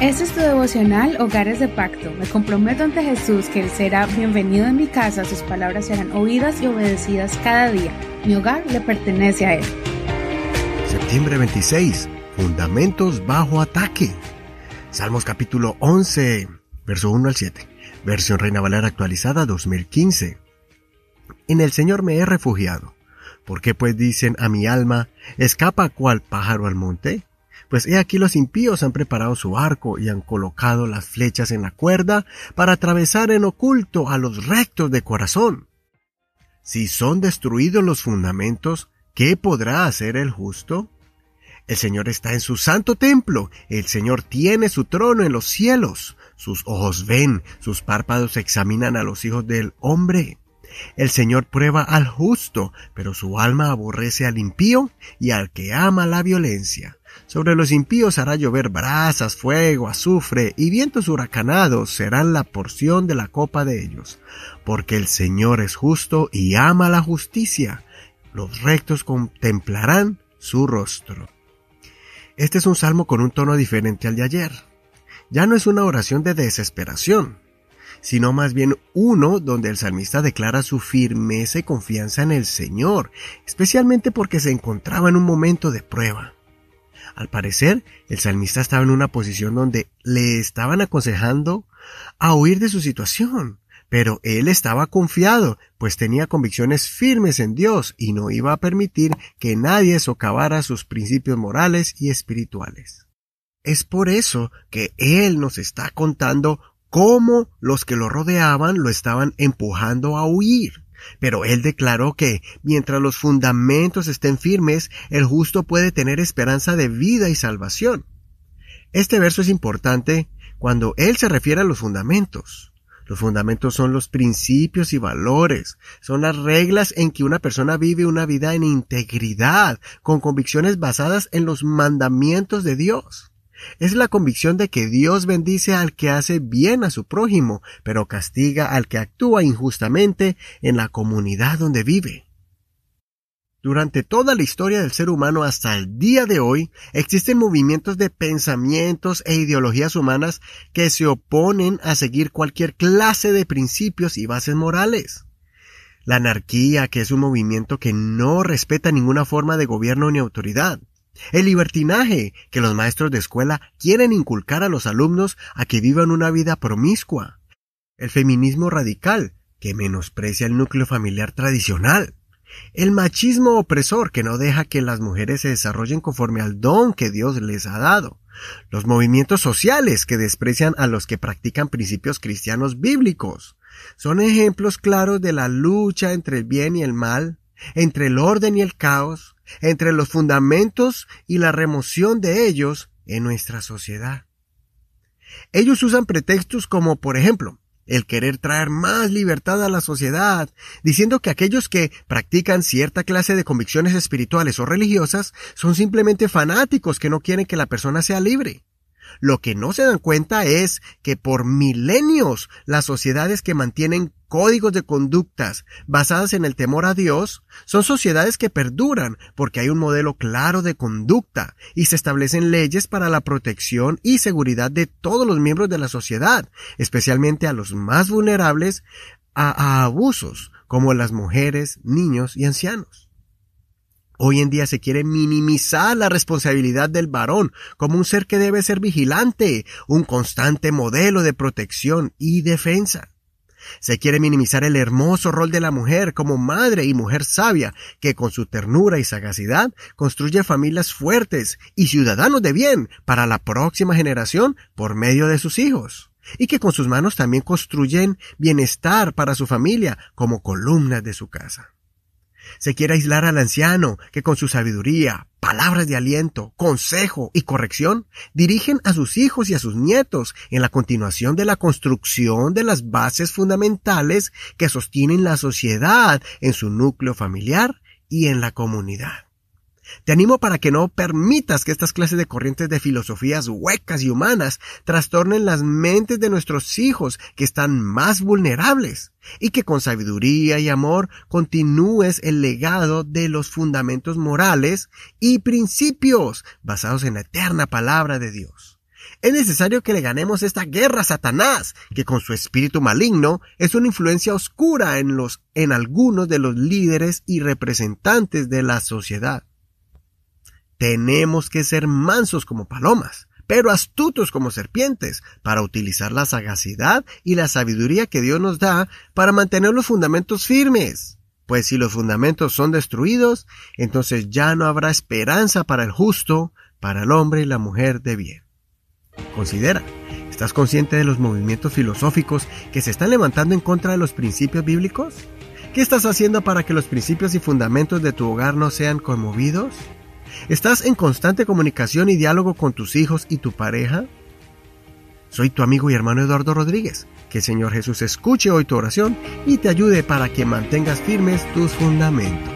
Este es tu devocional Hogares de Pacto. Me comprometo ante Jesús que Él será bienvenido en mi casa, sus palabras serán oídas y obedecidas cada día. Mi hogar le pertenece a Él. Septiembre 26. Fundamentos bajo ataque. Salmos capítulo 11, verso 1 al 7. Versión Reina Valera actualizada 2015. En el Señor me he refugiado. ¿Por qué pues dicen a mi alma, escapa cual pájaro al monte? Pues he aquí los impíos han preparado su arco y han colocado las flechas en la cuerda para atravesar en oculto a los rectos de corazón. Si son destruidos los fundamentos, ¿qué podrá hacer el justo? El Señor está en su santo templo, el Señor tiene su trono en los cielos, sus ojos ven, sus párpados examinan a los hijos del hombre. El Señor prueba al justo, pero su alma aborrece al impío y al que ama la violencia. Sobre los impíos hará llover brasas, fuego, azufre y vientos huracanados serán la porción de la copa de ellos. Porque el Señor es justo y ama la justicia. Los rectos contemplarán su rostro. Este es un salmo con un tono diferente al de ayer. Ya no es una oración de desesperación, sino más bien uno donde el salmista declara su firmeza y confianza en el Señor, especialmente porque se encontraba en un momento de prueba. Al parecer, el salmista estaba en una posición donde le estaban aconsejando a huir de su situación, pero él estaba confiado, pues tenía convicciones firmes en Dios y no iba a permitir que nadie socavara sus principios morales y espirituales. Es por eso que él nos está contando cómo los que lo rodeaban lo estaban empujando a huir. Pero él declaró que, mientras los fundamentos estén firmes, el justo puede tener esperanza de vida y salvación. Este verso es importante cuando él se refiere a los fundamentos. Los fundamentos son los principios y valores, son las reglas en que una persona vive una vida en integridad, con convicciones basadas en los mandamientos de Dios. Es la convicción de que Dios bendice al que hace bien a su prójimo, pero castiga al que actúa injustamente en la comunidad donde vive. Durante toda la historia del ser humano hasta el día de hoy, existen movimientos de pensamientos e ideologías humanas que se oponen a seguir cualquier clase de principios y bases morales. La anarquía, que es un movimiento que no respeta ninguna forma de gobierno ni autoridad. El libertinaje, que los maestros de escuela quieren inculcar a los alumnos a que vivan una vida promiscua. El feminismo radical, que menosprecia el núcleo familiar tradicional. El machismo opresor, que no deja que las mujeres se desarrollen conforme al don que Dios les ha dado. Los movimientos sociales, que desprecian a los que practican principios cristianos bíblicos. Son ejemplos claros de la lucha entre el bien y el mal, entre el orden y el caos, entre los fundamentos y la remoción de ellos en nuestra sociedad. Ellos usan pretextos como, por ejemplo, el querer traer más libertad a la sociedad, diciendo que aquellos que practican cierta clase de convicciones espirituales o religiosas son simplemente fanáticos que no quieren que la persona sea libre. Lo que no se dan cuenta es que por milenios las sociedades que mantienen códigos de conductas basadas en el temor a Dios son sociedades que perduran porque hay un modelo claro de conducta y se establecen leyes para la protección y seguridad de todos los miembros de la sociedad, especialmente a los más vulnerables a, a abusos como las mujeres, niños y ancianos. Hoy en día se quiere minimizar la responsabilidad del varón como un ser que debe ser vigilante, un constante modelo de protección y defensa. Se quiere minimizar el hermoso rol de la mujer como madre y mujer sabia, que con su ternura y sagacidad construye familias fuertes y ciudadanos de bien para la próxima generación por medio de sus hijos, y que con sus manos también construyen bienestar para su familia como columnas de su casa. Se quiere aislar al anciano que con su sabiduría, palabras de aliento, consejo y corrección dirigen a sus hijos y a sus nietos en la continuación de la construcción de las bases fundamentales que sostienen la sociedad en su núcleo familiar y en la comunidad. Te animo para que no permitas que estas clases de corrientes de filosofías huecas y humanas trastornen las mentes de nuestros hijos que están más vulnerables y que con sabiduría y amor continúes el legado de los fundamentos morales y principios basados en la eterna palabra de Dios. Es necesario que le ganemos esta guerra a Satanás, que con su espíritu maligno es una influencia oscura en los en algunos de los líderes y representantes de la sociedad. Tenemos que ser mansos como palomas, pero astutos como serpientes, para utilizar la sagacidad y la sabiduría que Dios nos da para mantener los fundamentos firmes. Pues si los fundamentos son destruidos, entonces ya no habrá esperanza para el justo, para el hombre y la mujer de bien. Considera, ¿estás consciente de los movimientos filosóficos que se están levantando en contra de los principios bíblicos? ¿Qué estás haciendo para que los principios y fundamentos de tu hogar no sean conmovidos? ¿Estás en constante comunicación y diálogo con tus hijos y tu pareja? Soy tu amigo y hermano Eduardo Rodríguez. Que el Señor Jesús escuche hoy tu oración y te ayude para que mantengas firmes tus fundamentos.